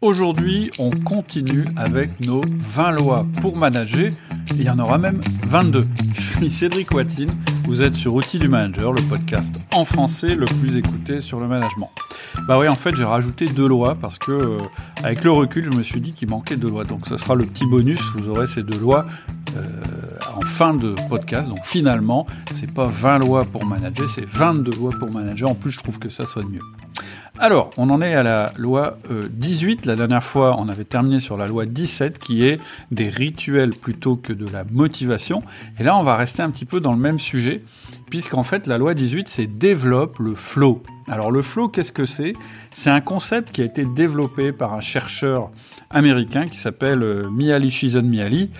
Aujourd'hui, on continue avec nos 20 lois pour manager. Il y en aura même 22. Je suis Cédric Watine. Vous êtes sur Outils du Manager, le podcast en français le plus écouté sur le management. Bah oui, en fait, j'ai rajouté deux lois parce que, euh, avec le recul, je me suis dit qu'il manquait deux lois. Donc, ce sera le petit bonus. Vous aurez ces deux lois euh, en fin de podcast. Donc, finalement, c'est pas 20 lois pour manager, c'est 22 lois pour manager. En plus, je trouve que ça sonne mieux. Alors, on en est à la loi 18. Euh, la dernière fois, on avait terminé sur la loi 17, qui est des rituels plutôt que de la motivation. Et là, on va rester un petit peu dans le même sujet, puisqu'en fait, la loi 18, c'est développe le flow. Alors, le flow, qu'est-ce que c'est? C'est un concept qui a été développé par un chercheur américain qui s'appelle euh, Mihaly Csikszentmihalyi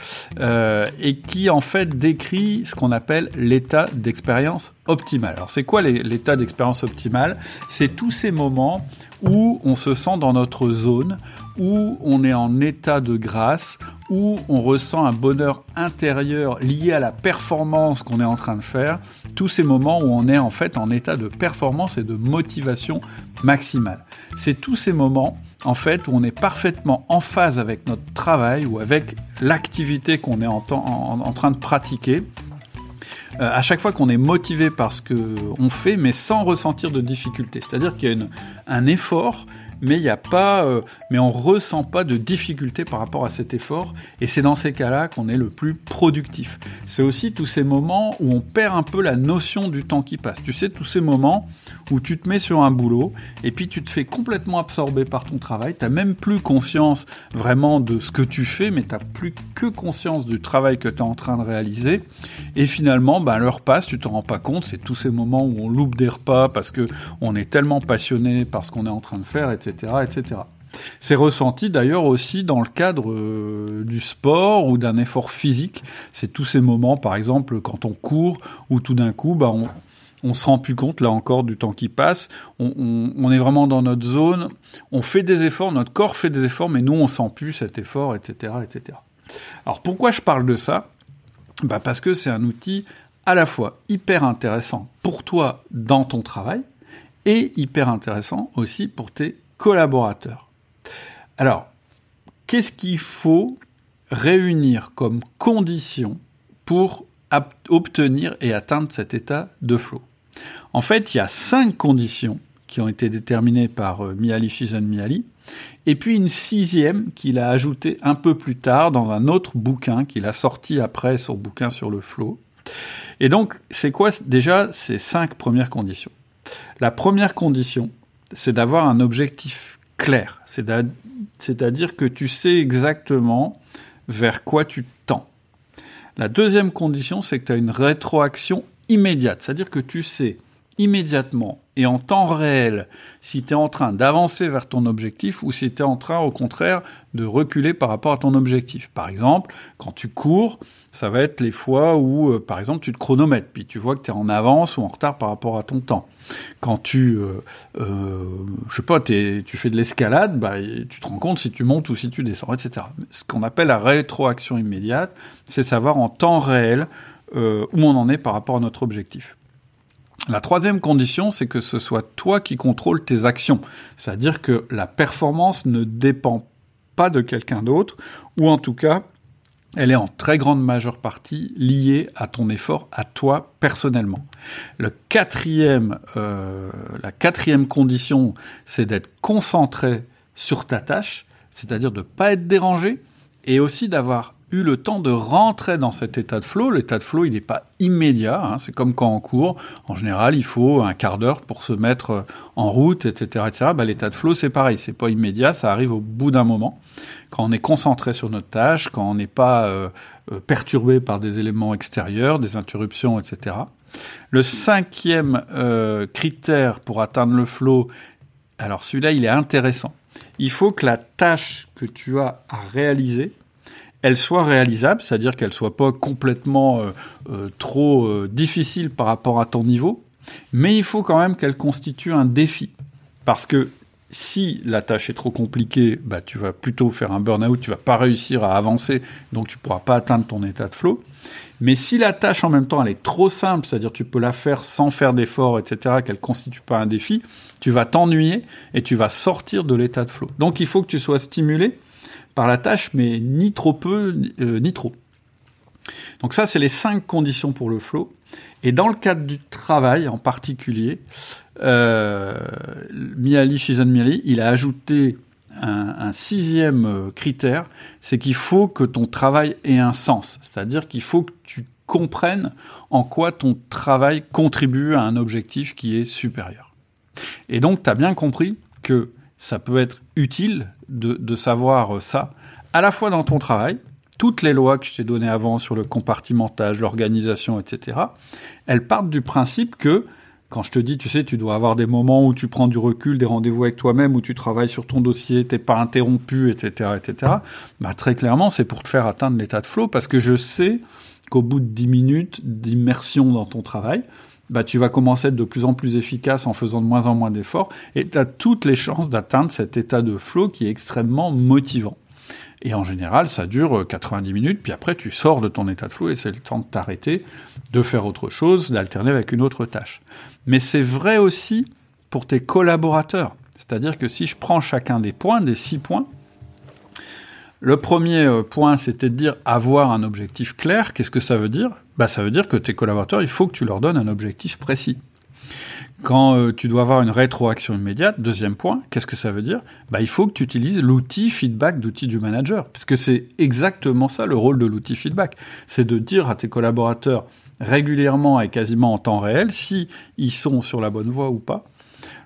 euh, et qui en fait décrit ce qu'on appelle l'état d'expérience optimale. Alors c'est quoi l'état d'expérience optimale? C'est tous ces moments où on se sent dans notre zone, où on est en état de grâce, où on ressent un bonheur intérieur lié à la performance qu'on est en train de faire, tous ces moments où on est en fait en état de performance et de motivation maximale. C'est tous ces moments en fait, où on est parfaitement en phase avec notre travail ou avec l'activité qu'on est en, train de pratiquer. Euh, à chaque fois qu'on est motivé par ce qu'on fait, mais sans ressentir de difficulté. C'est-à-dire qu'il y a un effort mais il n'y a pas, euh, mais on ressent pas de difficulté par rapport à cet effort. Et c'est dans ces cas-là qu'on est le plus productif. C'est aussi tous ces moments où on perd un peu la notion du temps qui passe. Tu sais, tous ces moments où tu te mets sur un boulot et puis tu te fais complètement absorber par ton travail. Tu n'as même plus conscience vraiment de ce que tu fais, mais tu n'as plus que conscience du travail que tu es en train de réaliser. Et finalement, ben, l'heure passe, tu te rends pas compte. C'est tous ces moments où on loupe des repas parce que on est tellement passionné par ce qu'on est en train de faire, etc etc., C'est ressenti d'ailleurs aussi dans le cadre euh, du sport ou d'un effort physique. C'est tous ces moments, par exemple, quand on court, où tout d'un coup, bah, on, on se rend plus compte, là encore, du temps qui passe. On, est vraiment dans notre zone. On fait des efforts, notre corps fait des efforts, mais nous, on sent plus cet effort, etc., etc. Alors, pourquoi je parle de ça? Bah Parce que c'est un outil à la fois hyper intéressant pour toi dans ton travail et hyper intéressant aussi pour tes collaborateurs. Alors, qu'est-ce qu'il faut réunir comme condition pour obtenir et atteindre cet état de flow? En fait, il y a cinq conditions qui ont été déterminées par euh, Mihaly Csikszentmihalyi, et puis une sixième qu'il a ajoutée un peu plus tard dans un autre bouquin qu'il a sorti après son bouquin sur le flow. Et donc, c'est quoi déjà ces cinq premières conditions? La première condition, c'est d'avoir un objectif clair. C'est-à-dire que tu sais exactement vers quoi tu tends. La deuxième condition, c'est que tu as une rétroaction immédiate. C'est-à-dire que tu sais immédiatement et en temps réel si tu es en train d'avancer vers ton objectif ou si tu es en train au contraire de reculer par rapport à ton objectif. Par exemple, quand tu cours, ça va être les fois où euh, par exemple tu te chronomètres puis tu vois que tu es en avance ou en retard par rapport à ton temps. Quand tu euh, euh, je sais pas, tu fais de l'escalade, bah, tu te rends compte si tu montes ou si tu descends, etc. Ce qu'on appelle la rétroaction immédiate, c'est savoir en temps réel où on en est par rapport à notre objectif. La troisième condition, c'est que ce soit toi qui contrôles tes actions. C'est-à-dire que la performance ne dépend pas de quelqu'un d'autre, ou en tout cas, elle est en très grande majeure partie liée à ton effort, à toi personnellement. Le quatrième, euh, la quatrième condition, c'est d'être concentré sur ta tâche, c'est-à-dire de ne pas être dérangé, et aussi d'avoir eu le temps de rentrer dans cet état de flow. L'état de flow, il n'est pas immédiat. Hein. C'est comme quand on court. En général, il faut un quart d'heure pour se mettre en route, etc., etc. Bah, l'état de flow, c'est pareil. C'est pas immédiat. Ça arrive au bout d'un moment. Quand on est concentré sur notre tâche, quand on n'est pas euh, euh, perturbé par des éléments extérieurs, des interruptions, etc. Le cinquième euh, critère pour atteindre le flow, alors celui-là, il est intéressant. Il faut que la tâche que tu as à réaliser, elle soit réalisable, c'est-à-dire qu'elle soit pas complètement euh, euh, trop euh, difficile par rapport à ton niveau, mais il faut quand même qu'elle constitue un défi. Parce que si la tâche est trop compliquée, bah, tu vas plutôt faire un burn-out, tu vas pas réussir à avancer, donc tu pourras pas atteindre ton état de flow. Mais si la tâche en même temps elle est trop simple, c'est-à-dire tu peux la faire sans faire d'effort, etc., qu'elle constitue pas un défi, tu vas t'ennuyer et tu vas sortir de l'état de flow. Donc il faut que tu sois stimulé la tâche, mais ni trop peu, euh, ni trop. Donc ça, c'est les cinq conditions pour le flow. Et dans le cadre du travail en particulier, euh, Miali, Shizan Miali, il a ajouté un, sixième euh, critère, c'est qu'il faut que ton travail ait un sens. C'est-à-dire qu'il faut que tu comprennes en quoi ton travail contribue à un objectif qui est supérieur. Et donc, tu as bien compris que ça peut être utile de, savoir ça, à la fois dans ton travail, toutes les lois que je t'ai données avant sur le compartimentage, l'organisation, etc., elles partent du principe que quand je te dis, tu sais, tu dois avoir des moments où tu prends du recul, des rendez-vous avec toi-même, où tu travailles sur ton dossier, t'es pas interrompu, etc., etc. Bah, très clairement, c'est pour te faire atteindre l'état de flow, parce que je sais qu'au bout de 10 minutes d'immersion dans ton travail, bah, tu vas commencer à être de plus en plus efficace en faisant de moins en moins d'efforts, et tu as toutes les chances d'atteindre cet état de flow qui est extrêmement motivant. Et en général, ça dure 90 minutes, puis après tu sors de ton état de flou et c'est le temps de t'arrêter, de faire autre chose, d'alterner avec une autre tâche. Mais c'est vrai aussi pour tes collaborateurs. C'est-à-dire que si je prends chacun des points, des six points, le premier euh, point, c'était de dire avoir un objectif clair. Qu'est-ce que ça veut dire? Bah, Ça veut dire que tes collaborateurs, il faut que tu leur donnes un objectif précis. Quand euh, tu dois avoir une rétroaction immédiate, deuxième point, qu'est-ce que ça veut dire? Bah, Il faut que tu utilises l'outil feedback d'outil du manager, puisque c'est exactement ça le rôle de l'outil feedback. C'est de dire à tes collaborateurs régulièrement et quasiment en temps réel si sont sur la bonne voie ou pas.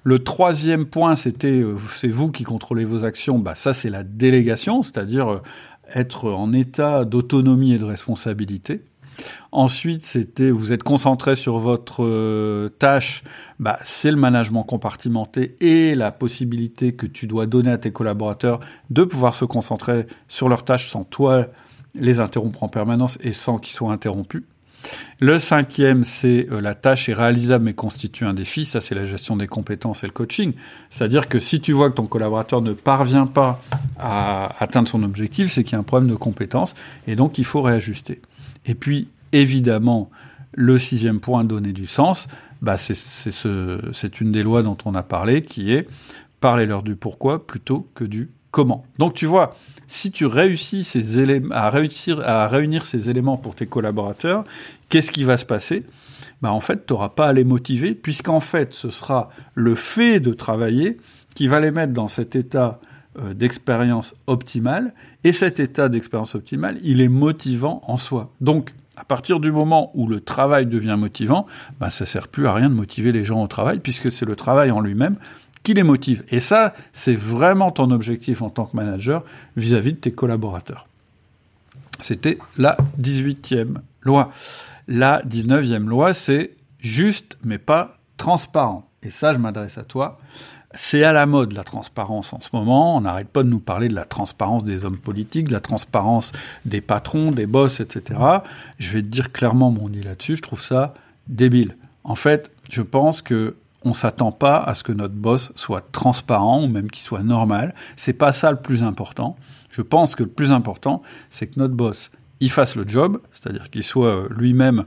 Le troisième point, c'était euh, c'est vous qui contrôlez vos actions. Bah ça, c'est la délégation, c'est-à-dire euh, être en état d'autonomie et de responsabilité. Ensuite, c'était vous êtes concentré sur votre euh, tâche, bah, c'est le management compartimenté et la possibilité que tu dois donner à tes collaborateurs de pouvoir se concentrer sur leurs tâches sans toi les interrompre en permanence et sans qu'ils soient interrompus. Le cinquième, c'est euh, la tâche est réalisable mais constitue un défi. Ça, c'est la gestion des compétences et le coaching. C'est-à-dire que si tu vois que ton collaborateur ne parvient pas à atteindre son objectif, c'est qu'il y a un problème de compétences et donc il faut réajuster. Et puis, évidemment, le sixième point, donner du sens, bah c'est ce, une des lois dont on a parlé, qui est parler-leur du pourquoi plutôt que du comment. Donc tu vois, si tu réussis à, réunir ces éléments pour tes collaborateurs, qu'est-ce qui va se passer? Bah en fait, tu n'auras pas à les motiver, puisqu'en fait, ce sera le fait de travailler qui va les mettre dans cet état euh, d'expérience optimale, et cet état d'expérience optimale, il est motivant en soi. Donc, à partir du moment où le travail devient motivant, ben ça sert plus à rien de motiver les gens au travail, puisque c'est le travail en lui-même qui les motive. Et ça, c'est vraiment ton objectif en tant que manager vis-à-vis -vis de tes collaborateurs. C'était la 18e loi. La 19e loi, c'est juste mais pas transparent. Et ça, je m'adresse à toi. C'est à la mode la transparence en ce moment. On n'arrête pas de nous parler de la transparence des hommes politiques, de la transparence des patrons, des boss, etc. Je vais te dire clairement mon idée là-dessus. Je trouve ça débile. En fait, je pense que on s'attend pas à ce que notre boss soit transparent ou même qu'il soit normal. C'est pas ça le plus important. Je pense que le plus important, c'est que notre boss il fasse le job, c'est-à-dire qu'il soit euh, lui-même,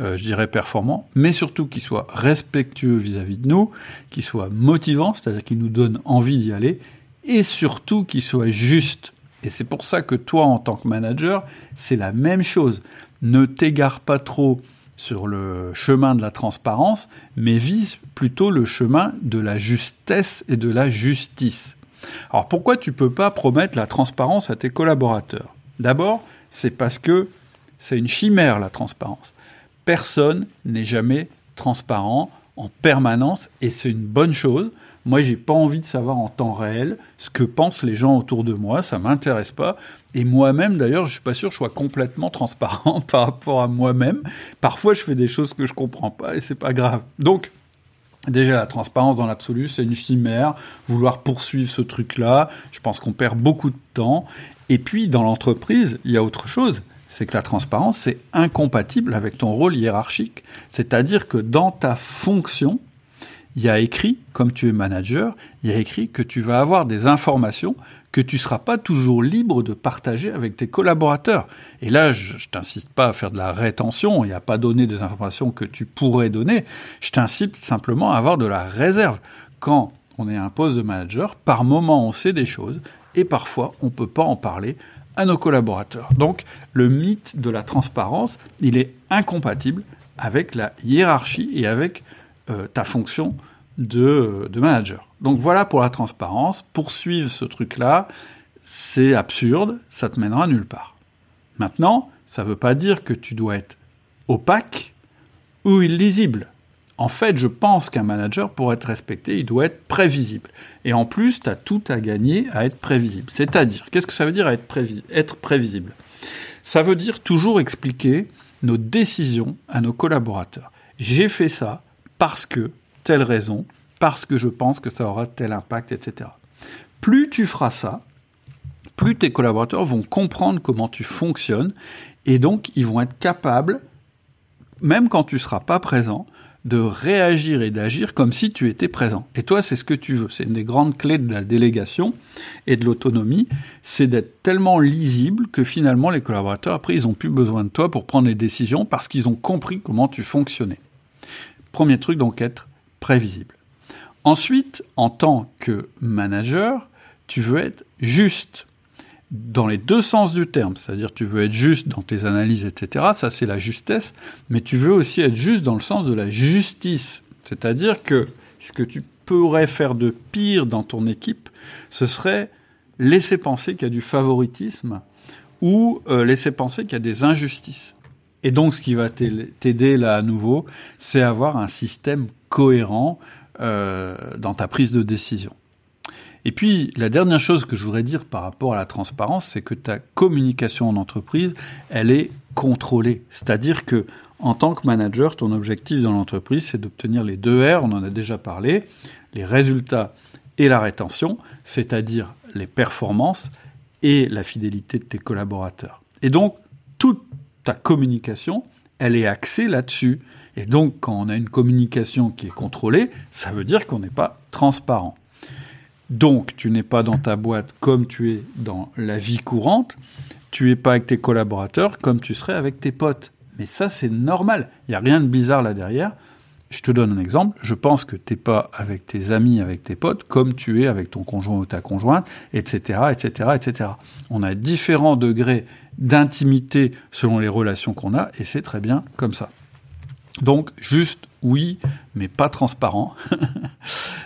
euh, je dirais, performant, mais surtout qu'il soit respectueux vis-à-vis de nous, qu'il soit motivant, c'est-à-dire qu'il nous donne envie d'y aller, et surtout qu'il soit juste. Et c'est pour ça que toi, en tant que manager, c'est la même chose. Ne t'égare pas trop sur le chemin de la transparence, mais vise plutôt le chemin de la justesse et de la justice. Alors pourquoi tu peux pas promettre la transparence à tes collaborateurs? D'abord, c'est parce que c'est une chimère la transparence. Personne n'est jamais transparent en permanence et c'est une bonne chose. Moi, j'ai pas envie de savoir en temps réel ce que pensent les gens autour de moi, ça m'intéresse pas. Et moi-même, d'ailleurs, je suis pas sûr que je sois complètement transparent par rapport à moi-même. Parfois, je fais des choses que je comprends pas et c'est pas grave. Donc, Déjà, la transparence dans l'absolu, c'est une chimère. Vouloir poursuivre ce truc-là, je pense qu'on perd beaucoup de temps. Et puis, dans l'entreprise, il y a autre chose. C'est que la transparence, c'est incompatible avec ton rôle hiérarchique. C'est-à-dire que dans ta fonction, il y a écrit, comme tu es manager, il y a écrit que tu vas avoir des informations que tu ne seras pas toujours libre de partager avec tes collaborateurs. Et là, je, ne t'incite pas à faire de la rétention et à pas donner des informations que tu pourrais donner. Je t'incite simplement à avoir de la réserve. Quand on est un poste de manager, par moment on sait des choses et parfois on ne peut pas en parler à nos collaborateurs. Donc le mythe de la transparence, il est incompatible avec la hiérarchie et avec euh, ta fonction de, manager. Donc voilà pour la transparence. Poursuivre ce truc-là, c'est absurde, ça te mènera nulle part. Maintenant, ça ne veut pas dire que tu dois être opaque ou illisible. En fait, je pense qu'un manager, pour être respecté, il doit être prévisible. Et en plus, tu as tout à gagner à être prévisible. C'est-à-dire, qu'est-ce que ça veut dire être, prévisible? Ça veut dire toujours expliquer nos décisions à nos collaborateurs. J'ai fait ça parce que telle raison, parce que je pense que ça aura tel impact, etc. Plus tu feras ça, plus tes collaborateurs vont comprendre comment tu fonctionnes et donc ils vont être capables, même quand tu ne seras pas présent, de réagir et d'agir comme si tu étais présent. Et toi, c'est ce que tu veux. C'est une des grandes clés de la délégation et de l'autonomie, c'est d'être tellement lisible que finalement les collaborateurs, après, ils n'ont plus besoin de toi pour prendre les décisions parce qu'ils ont compris comment tu fonctionnais. Premier truc, donc être prévisible. Ensuite, en tant que manager, tu veux être juste dans les deux sens du terme, c'est-à-dire tu veux être juste dans tes analyses, etc. Ça, c'est la justesse, mais tu veux aussi être juste dans le sens de la justice, c'est-à-dire que ce que tu pourrais faire de pire dans ton équipe, ce serait laisser penser qu'il y a du favoritisme ou euh, laisser penser qu'il y a des injustices. Et donc, ce qui va t'aider là à nouveau, c'est avoir un système cohérent euh, dans ta prise de décision. Et puis, la dernière chose que je voudrais dire par rapport à la transparence, c'est que ta communication en entreprise, elle est contrôlée. C'est-à-dire que, en tant que manager, ton objectif dans l'entreprise, c'est d'obtenir les deux R, on en a déjà parlé, les résultats et la rétention, c'est-à-dire les performances et la fidélité de tes collaborateurs. Et donc, toute ta communication, elle est axée là-dessus. Et donc, quand on a une communication qui est contrôlée, ça veut dire qu'on n'est pas transparent. Donc, tu n'es pas dans ta boîte comme tu es dans la vie courante. Tu n'es pas avec tes collaborateurs comme tu serais avec tes potes. Mais ça, c'est normal. Il n'y a rien de bizarre là derrière. Je te donne un exemple. Je pense que tu n'es pas avec tes amis, avec tes potes, comme tu es avec ton conjoint ou ta conjointe, etc., etc., etc. On a différents degrés d'intimité selon les relations qu'on a, et c'est très bien comme ça. Donc, juste oui, mais pas transparent.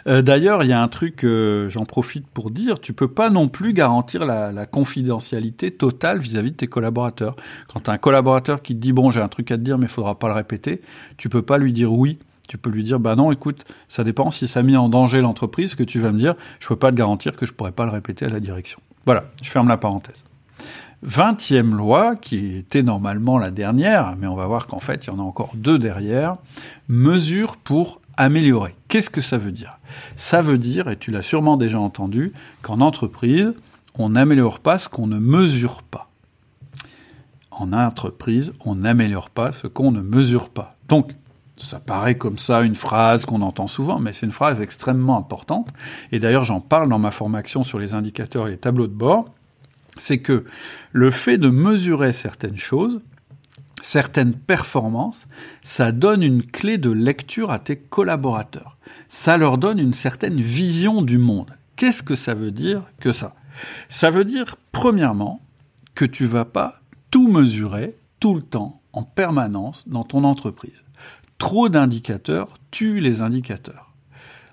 Euh, d'ailleurs, il y a un truc, j'en profite pour dire, tu peux pas non plus garantir la, confidentialité totale vis-à-vis de tes collaborateurs. Quand as un collaborateur qui te dit, bon, j'ai un truc à te dire, mais faudra pas le répéter, tu peux pas lui dire oui. Tu peux lui dire, bah non, écoute, ça dépend si ça mis en danger l'entreprise, que tu vas me dire, je peux pas te garantir que je pourrais pas le répéter à la direction. Voilà, je ferme la parenthèse. 20e loi, qui était normalement la dernière, mais on va voir qu'en fait, il y en a encore deux derrière, mesure pour améliorer. Qu'est-ce que ça veut dire? Ça veut dire, et tu l'as sûrement déjà entendu, qu'en entreprise, on n'améliore pas ce qu'on ne mesure pas. En entreprise, on n'améliore pas ce qu'on ne mesure pas. Donc, ça paraît comme ça une phrase qu'on entend souvent, mais c'est une phrase extrêmement importante. Et d'ailleurs, j'en parle dans ma formation sur les indicateurs et les tableaux de bord c'est que le fait de mesurer certaines choses, certaines performances, ça donne une clé de lecture à tes collaborateurs. Ça leur donne une certaine vision du monde. Qu'est-ce que ça veut dire que ça? Ça veut dire, premièrement, que tu vas pas tout mesurer tout le temps, en permanence, dans ton entreprise. Trop d'indicateurs tuent les indicateurs.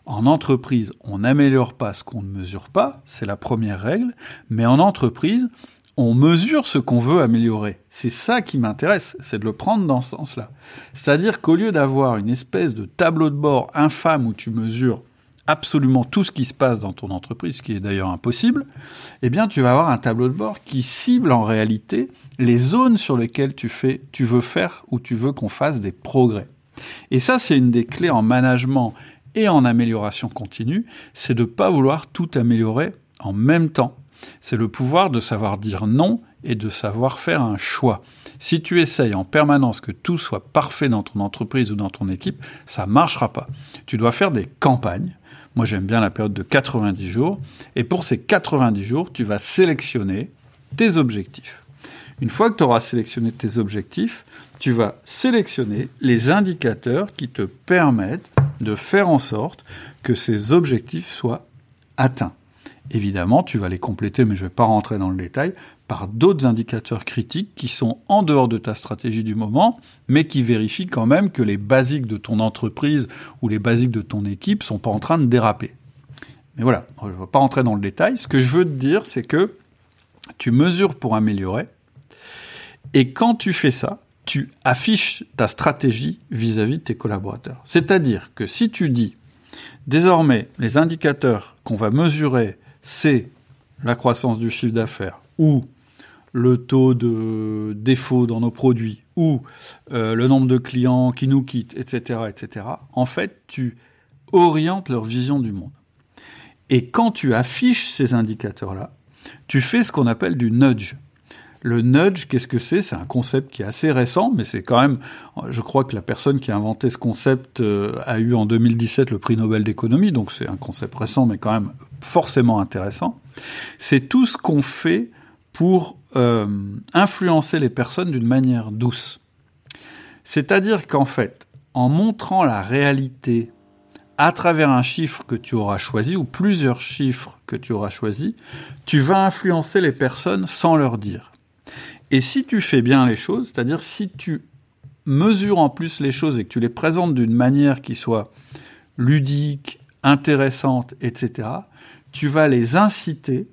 En entreprise, on n'améliore pas ce qu'on ne mesure pas, c'est la première règle, mais en entreprise, on mesure ce qu'on veut améliorer. C'est ça qui m'intéresse, c'est de le prendre dans ce sens-là. C'est-à-dire qu'au lieu d'avoir une espèce de tableau de bord infâme où tu mesures absolument tout ce qui se passe dans ton entreprise, ce qui est d'ailleurs impossible, eh bien tu vas avoir un tableau de bord qui cible en réalité les zones sur lesquelles tu, fais, tu veux faire ou tu veux qu'on fasse des progrès. Et ça, c'est une des clés en management et en amélioration continue, c'est de ne pas vouloir tout améliorer en même temps. C'est le pouvoir de savoir dire non et de savoir faire un choix. Si tu essayes en permanence que tout soit parfait dans ton entreprise ou dans ton équipe, ça ne marchera pas. Tu dois faire des campagnes. Moi, j'aime bien la période de 90 jours. Et pour ces 90 jours, tu vas sélectionner tes objectifs. Une fois que tu auras sélectionné tes objectifs, tu vas sélectionner les indicateurs qui te permettent de faire en sorte que ces objectifs soient atteints. Évidemment, tu vas les compléter, mais je ne vais pas rentrer dans le détail, par d'autres indicateurs critiques qui sont en dehors de ta stratégie du moment, mais qui vérifient quand même que les basiques de ton entreprise ou les basiques de ton équipe sont pas en train de déraper. Mais voilà, je ne vais pas rentrer dans le détail. Ce que je veux te dire, c'est que tu mesures pour améliorer, et quand tu fais ça, tu affiches ta stratégie vis-à-vis de tes collaborateurs. C'est-à-dire que si tu dis, désormais, les indicateurs qu'on va mesurer, c'est la croissance du chiffre d'affaires ou le taux de défaut dans nos produits ou euh, le nombre de clients qui nous quittent, etc., etc., en fait, tu orientes leur vision du monde. Et quand tu affiches ces indicateurs-là, tu fais ce qu'on appelle du nudge. Le nudge, qu'est-ce que c'est? C'est un concept qui est assez récent, mais c'est quand même, je crois que la personne qui a inventé ce concept euh, a eu en 2017 le prix Nobel d'économie, donc c'est un concept récent, mais quand même forcément intéressant. C'est tout ce qu'on fait pour euh, influencer les personnes d'une manière douce. C'est-à-dire qu'en fait, en montrant la réalité à travers un chiffre que tu auras choisi, ou plusieurs chiffres que tu auras choisis, tu vas influencer les personnes sans leur dire. Et si tu fais bien les choses, c'est-à-dire si tu mesures en plus les choses et que tu les présentes d'une manière qui soit ludique, intéressante, etc., tu vas les inciter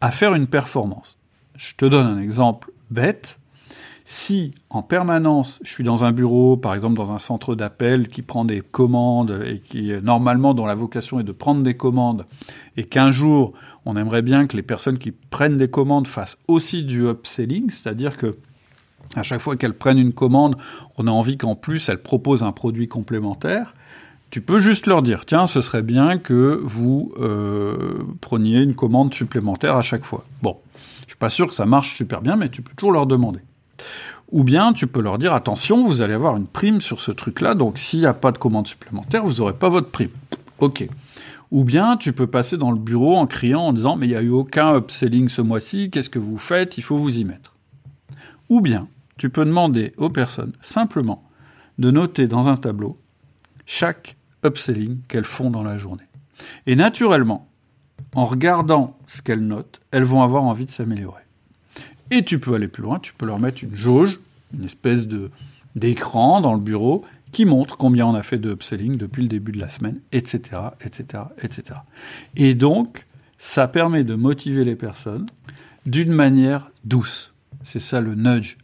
à faire une performance. Je te donne un exemple bête. Si en permanence je suis dans un bureau, par exemple dans un centre d'appel qui prend des commandes et qui normalement dont la vocation est de prendre des commandes, et qu'un jour on aimerait bien que les personnes qui prennent des commandes fassent aussi du upselling, c'est-à-dire que à chaque fois qu'elles prennent une commande, on a envie qu'en plus elles proposent un produit complémentaire. Tu peux juste leur dire, tiens, ce serait bien que vous euh, preniez une commande supplémentaire à chaque fois. Bon, je suis pas sûr que ça marche super bien, mais tu peux toujours leur demander. Ou bien tu peux leur dire, attention, vous allez avoir une prime sur ce truc-là, donc s'il n'y a pas de commande supplémentaire, vous n'aurez pas votre prime. Ok. Ou bien tu peux passer dans le bureau en criant en disant mais il n'y a eu aucun upselling ce mois-ci, qu'est-ce que vous faites? Il faut vous y mettre. Ou bien tu peux demander aux personnes simplement de noter dans un tableau chaque upselling qu'elles font dans la journée. Et naturellement, en regardant ce qu'elles notent, elles vont avoir envie de s'améliorer. Et tu peux aller plus loin, tu peux leur mettre une jauge, une espèce d'écran dans le bureau qui montre combien on a fait de upselling depuis le début de la semaine, etc., etc., etc. Et donc, ça permet de motiver les personnes d'une manière douce. C'est ça le nudge.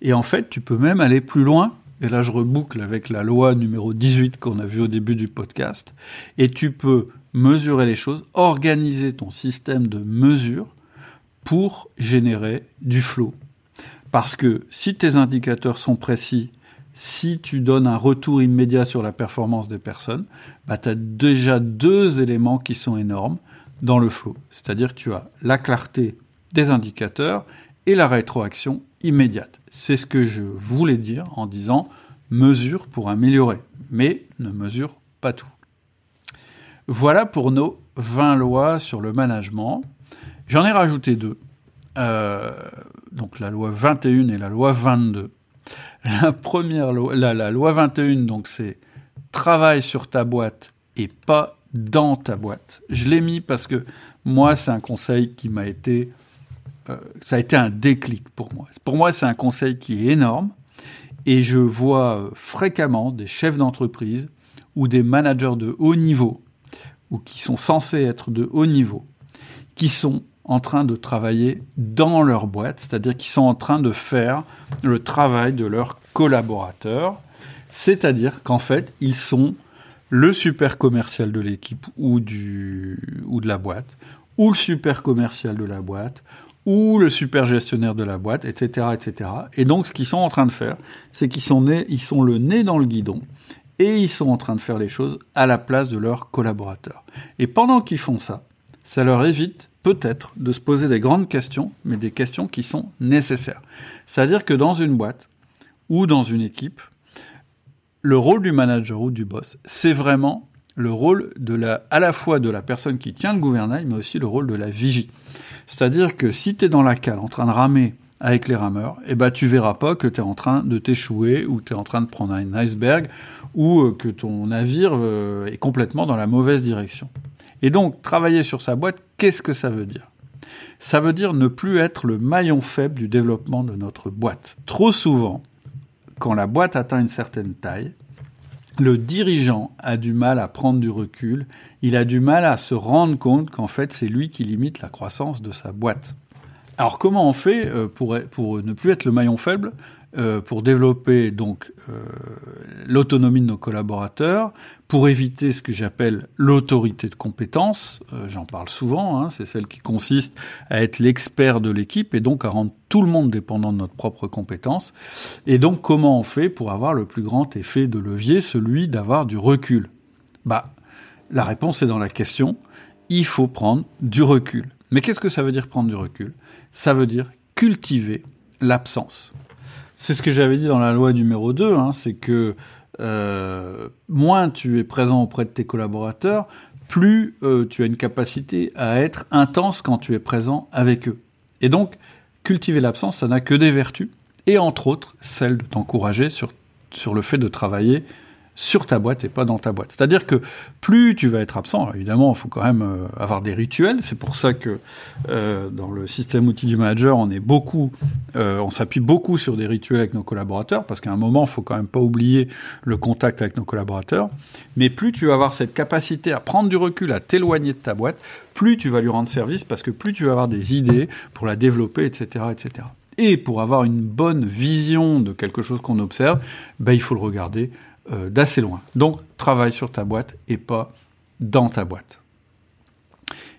Et en fait, tu peux même aller plus loin. Et là, je reboucle avec la loi numéro 18 qu'on a vue au début du podcast. Et tu peux mesurer les choses, organiser ton système de mesure pour générer du flow. Parce que si tes indicateurs sont précis, si tu donnes un retour immédiat sur la performance des personnes, bah, tu as déjà deux éléments qui sont énormes dans le flow. C'est-à-dire que tu as la clarté des indicateurs et la rétroaction immédiate. C'est ce que je voulais dire en disant mesure pour améliorer, mais ne mesure pas tout. Voilà pour nos 20 lois sur le management. J'en ai rajouté deux. Euh, donc la loi 21 et la loi 22. La première loi, la, loi 21, donc c'est travaille sur ta boîte et pas dans ta boîte. Je l'ai mis parce que moi, c'est un conseil qui m'a été, euh, ça a été un déclic pour moi. Pour moi, c'est un conseil qui est énorme et je vois euh, fréquemment des chefs d'entreprise ou des managers de haut niveau ou qui sont censés être de haut niveau, qui sont en train de travailler dans leur boîte, c'est-à-dire qu'ils sont en train de faire le travail de leurs collaborateurs, c'est-à-dire qu'en fait, ils sont le super commercial de l'équipe ou, ou de la boîte, ou le super commercial de la boîte, ou le super gestionnaire de la boîte, etc., etc. Et donc, ce qu'ils sont en train de faire, c'est qu'ils sont, sont le nez dans le guidon, et ils sont en train de faire les choses à la place de leurs collaborateurs. Et pendant qu'ils font ça, ça leur évite peut-être de se poser des grandes questions, mais des questions qui sont nécessaires. C'est-à-dire que dans une boîte ou dans une équipe, le rôle du manager ou du boss, c'est vraiment le rôle de la, à la fois de la personne qui tient le gouvernail, mais aussi le rôle de la vigie. C'est-à-dire que si tu es dans la cale en train de ramer avec les rameurs, eh ben, tu verras pas que tu es en train de t'échouer ou tu es en train de prendre un iceberg ou euh, que ton navire euh, est complètement dans la mauvaise direction. Et donc, travailler sur sa boîte, qu'est-ce que ça veut dire? Ça veut dire ne plus être le maillon faible du développement de notre boîte. Trop souvent, quand la boîte atteint une certaine taille, le dirigeant a du mal à prendre du recul, il a du mal à se rendre compte qu'en fait c'est lui qui limite la croissance de sa boîte. Alors comment on fait euh, pour, pour ne plus être le maillon faible? Euh, pour développer donc euh, l'autonomie de nos collaborateurs, pour éviter ce que j'appelle l'autorité de compétence, j'en parle souvent, hein, c'est celle qui consiste à être l'expert de l'équipe et donc à rendre tout le monde dépendant de notre propre compétence. Et donc comment on fait pour avoir le plus grand effet de levier, celui d'avoir du recul? Bah, la réponse est dans la question. Il faut prendre du recul. Mais qu'est-ce que ça veut dire prendre du recul? Ça veut dire cultiver l'absence. C'est ce que j'avais dit dans la loi numéro 2, hein, c'est que euh, moins tu es présent auprès de tes collaborateurs, plus euh, tu as une capacité à être intense quand tu es présent avec eux. Et donc, cultiver l'absence, ça n'a que des vertus, et entre autres, celle de t'encourager sur, sur le fait de travailler sur ta boîte et pas dans ta boîte. C'est-à-dire que plus tu vas être absent, évidemment, il faut quand même euh, avoir des rituels. C'est pour ça que euh, dans le système outil du manager, on est beaucoup, euh, on s'appuie beaucoup sur des rituels avec nos collaborateurs, parce qu'à un moment, il faut quand même pas oublier le contact avec nos collaborateurs. Mais plus tu vas avoir cette capacité à prendre du recul, à t'éloigner de ta boîte, plus tu vas lui rendre service, parce que plus tu vas avoir des idées pour la développer, etc., etc. Et pour avoir une bonne vision de quelque chose qu'on observe, ben, il faut le regarder euh, d'assez loin. Donc, travaille sur ta boîte et pas dans ta boîte.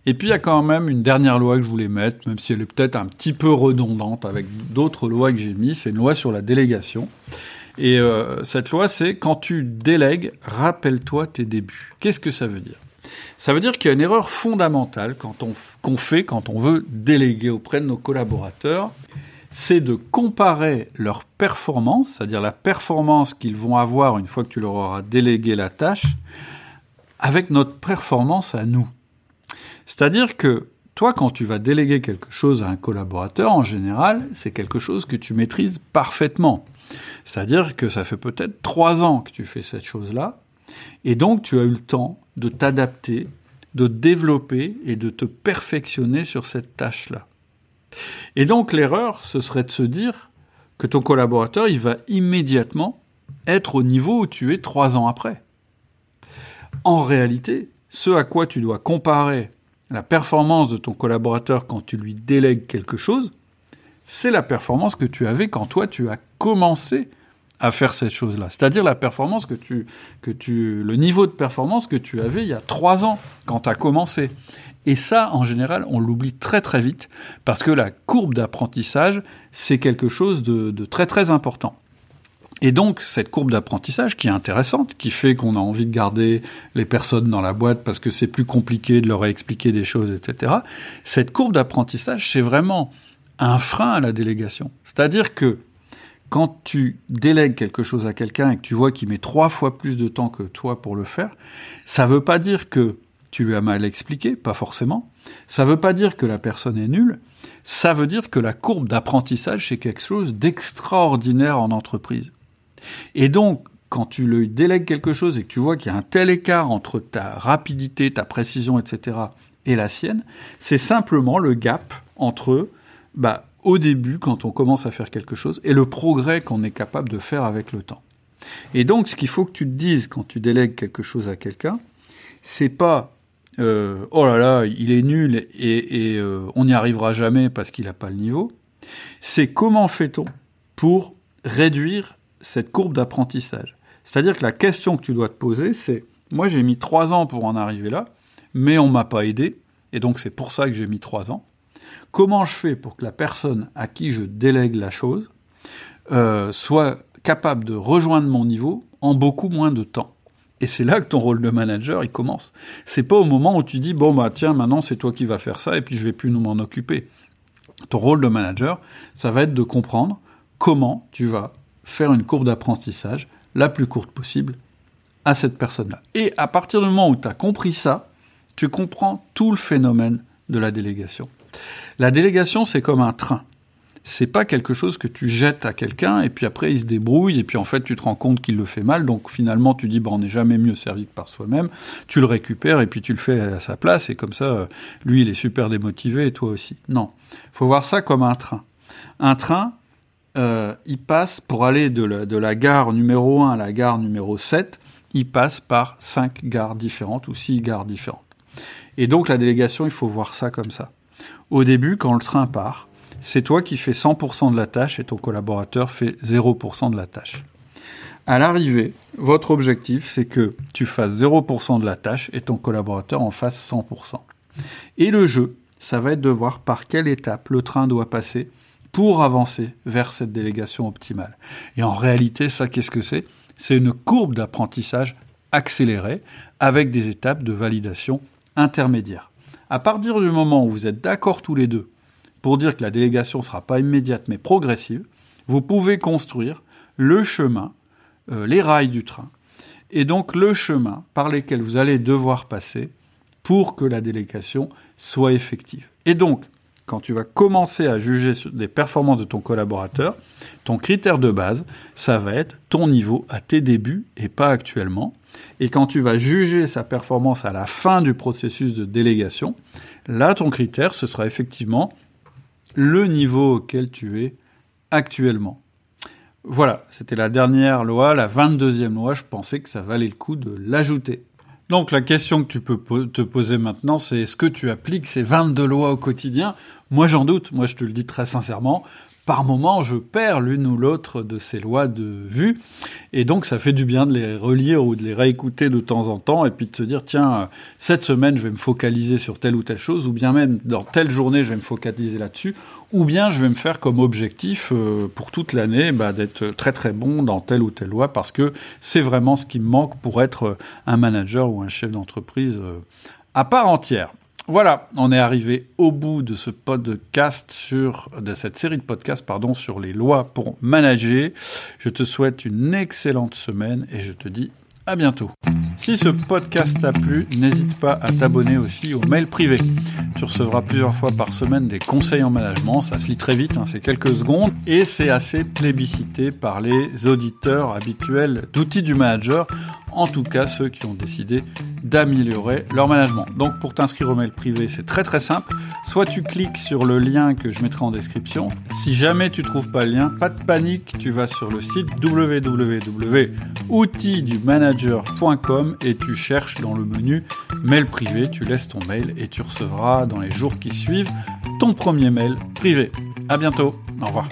Et puis, il y a quand même une dernière loi que je voulais mettre, même si elle est peut-être un petit peu redondante avec d'autres lois que j'ai mises, c'est une loi sur la délégation. Et euh, cette loi, c'est quand tu délègues, rappelle-toi tes débuts. Qu'est-ce que ça veut dire? Ça veut dire qu'il y a une erreur fondamentale qu'on fait quand on veut déléguer auprès de nos collaborateurs, c'est de comparer leur performance, c'est-à-dire la performance qu'ils vont avoir une fois que tu leur auras délégué la tâche, avec notre performance à nous. C'est-à-dire que toi, quand tu vas déléguer quelque chose à un collaborateur, en général, c'est quelque chose que tu maîtrises parfaitement. C'est-à-dire que ça fait peut-être trois ans que tu fais cette chose-là, et donc tu as eu le temps de t'adapter, de développer et de te perfectionner sur cette tâche-là. Et donc l'erreur, ce serait de se dire que ton collaborateur, il va immédiatement être au niveau où tu es trois ans après. En réalité, ce à quoi tu dois comparer la performance de ton collaborateur quand tu lui délègues quelque chose, c'est la performance que tu avais quand toi tu as commencé à faire cette chose-là. C'est-à-dire la performance que tu, que tu, le niveau de performance que tu avais il y a trois ans quand tu as commencé. Et ça, en général, on l'oublie très très vite parce que la courbe d'apprentissage, c'est quelque chose de, très très important. Et donc, cette courbe d'apprentissage qui est intéressante, qui fait qu'on a envie de garder les personnes dans la boîte parce que c'est plus compliqué de leur expliquer des choses, etc. Cette courbe d'apprentissage, c'est vraiment un frein à la délégation. C'est-à-dire que quand tu délègues quelque chose à quelqu'un et que tu vois qu'il met trois fois plus de temps que toi pour le faire, ça ne veut pas dire que tu lui as mal expliqué, pas forcément. Ça ne veut pas dire que la personne est nulle, ça veut dire que la courbe d'apprentissage, c'est quelque chose d'extraordinaire en entreprise. Et donc, quand tu lui délègues quelque chose et que tu vois qu'il y a un tel écart entre ta rapidité, ta précision, etc., et la sienne, c'est simplement le gap entre, bah, au début, quand on commence à faire quelque chose, et le progrès qu'on est capable de faire avec le temps. Et donc, ce qu'il faut que tu te dises quand tu délègues quelque chose à quelqu'un, c'est pas euh, oh là là, il est nul et, euh, on n'y arrivera jamais parce qu'il n'a pas le niveau, c'est comment fait-on pour réduire cette courbe d'apprentissage? C'est-à-dire que la question que tu dois te poser, c'est moi j'ai mis trois ans pour en arriver là, mais on m'a pas aidé, et donc c'est pour ça que j'ai mis trois ans. Comment je fais pour que la personne à qui je délègue la chose euh, soit capable de rejoindre mon niveau en beaucoup moins de temps Et c'est là que ton rôle de manager, il commence. C'est pas au moment où tu dis, bon, bah, tiens, maintenant, c'est toi qui vas faire ça, et puis je vais plus nous m'en occuper. Ton rôle de manager, ça va être de comprendre comment tu vas faire une courbe d'apprentissage la plus courte possible à cette personne-là. Et à partir du moment où tu as compris ça, tu comprends tout le phénomène de la délégation. La délégation, c'est comme un train. C'est pas quelque chose que tu jettes à quelqu'un et puis après il se débrouille et puis en fait tu te rends compte qu'il le fait mal donc finalement tu dis bon on n'est jamais mieux servi que par soi-même. Tu le récupères et puis tu le fais à sa place et comme ça lui il est super démotivé et toi aussi. Non, faut voir ça comme un train. Un train, euh, il passe pour aller de la, de la gare numéro 1 à la gare numéro 7, il passe par cinq gares différentes ou six gares différentes. Et donc la délégation, il faut voir ça comme ça. Au début, quand le train part, c'est toi qui fais 100% de la tâche et ton collaborateur fait 0% de la tâche. À l'arrivée, votre objectif, c'est que tu fasses 0% de la tâche et ton collaborateur en fasse 100%. Et le jeu, ça va être de voir par quelle étape le train doit passer pour avancer vers cette délégation optimale. Et en réalité, ça, qu'est-ce que c'est? C'est une courbe d'apprentissage accélérée avec des étapes de validation intermédiaires. À partir du moment où vous êtes d'accord tous les deux pour dire que la délégation ne sera pas immédiate mais progressive, vous pouvez construire le chemin, euh, les rails du train, et donc le chemin par lesquels vous allez devoir passer pour que la délégation soit effective. Et donc, quand tu vas commencer à juger des performances de ton collaborateur, ton critère de base, ça va être ton niveau à tes débuts et pas actuellement. Et quand tu vas juger sa performance à la fin du processus de délégation, là, ton critère, ce sera effectivement le niveau auquel tu es actuellement. Voilà, c'était la dernière loi, la 22e loi, je pensais que ça valait le coup de l'ajouter. Donc la question que tu peux te poser maintenant, c'est est-ce que tu appliques ces 22 lois au quotidien? Moi j'en doute, moi je te le dis très sincèrement par moment, je perds l'une ou l'autre de ces lois de vue. Et donc, ça fait du bien de les relire ou de les réécouter de temps en temps et puis de se dire, tiens, cette semaine, je vais me focaliser sur telle ou telle chose, ou bien même dans telle journée, je vais me focaliser là-dessus, ou bien je vais me faire comme objectif euh, pour toute l'année bah, d'être très très bon dans telle ou telle loi parce que c'est vraiment ce qui me manque pour être un manager ou un chef d'entreprise euh, à part entière. Voilà, on est arrivé au bout de ce podcast sur, de cette série de podcasts, pardon, sur les lois pour manager. Je te souhaite une excellente semaine et je te dis à bientôt. Si ce podcast t'a plu, n'hésite pas à t'abonner aussi au mail privé. Tu recevras plusieurs fois par semaine des conseils en management, ça se lit très vite, hein, c'est quelques secondes, et c'est assez plébiscité par les auditeurs habituels d'outils du manager en tout cas ceux qui ont décidé d'améliorer leur management. Donc pour t'inscrire au mail privé, c'est très très simple. Soit tu cliques sur le lien que je mettrai en description. Si jamais tu trouves pas le lien, pas de panique, tu vas sur le site et tu cherches dans le menu mail privé, tu laisses ton mail et tu recevras dans les jours qui suivent ton premier mail privé. À bientôt. Au revoir.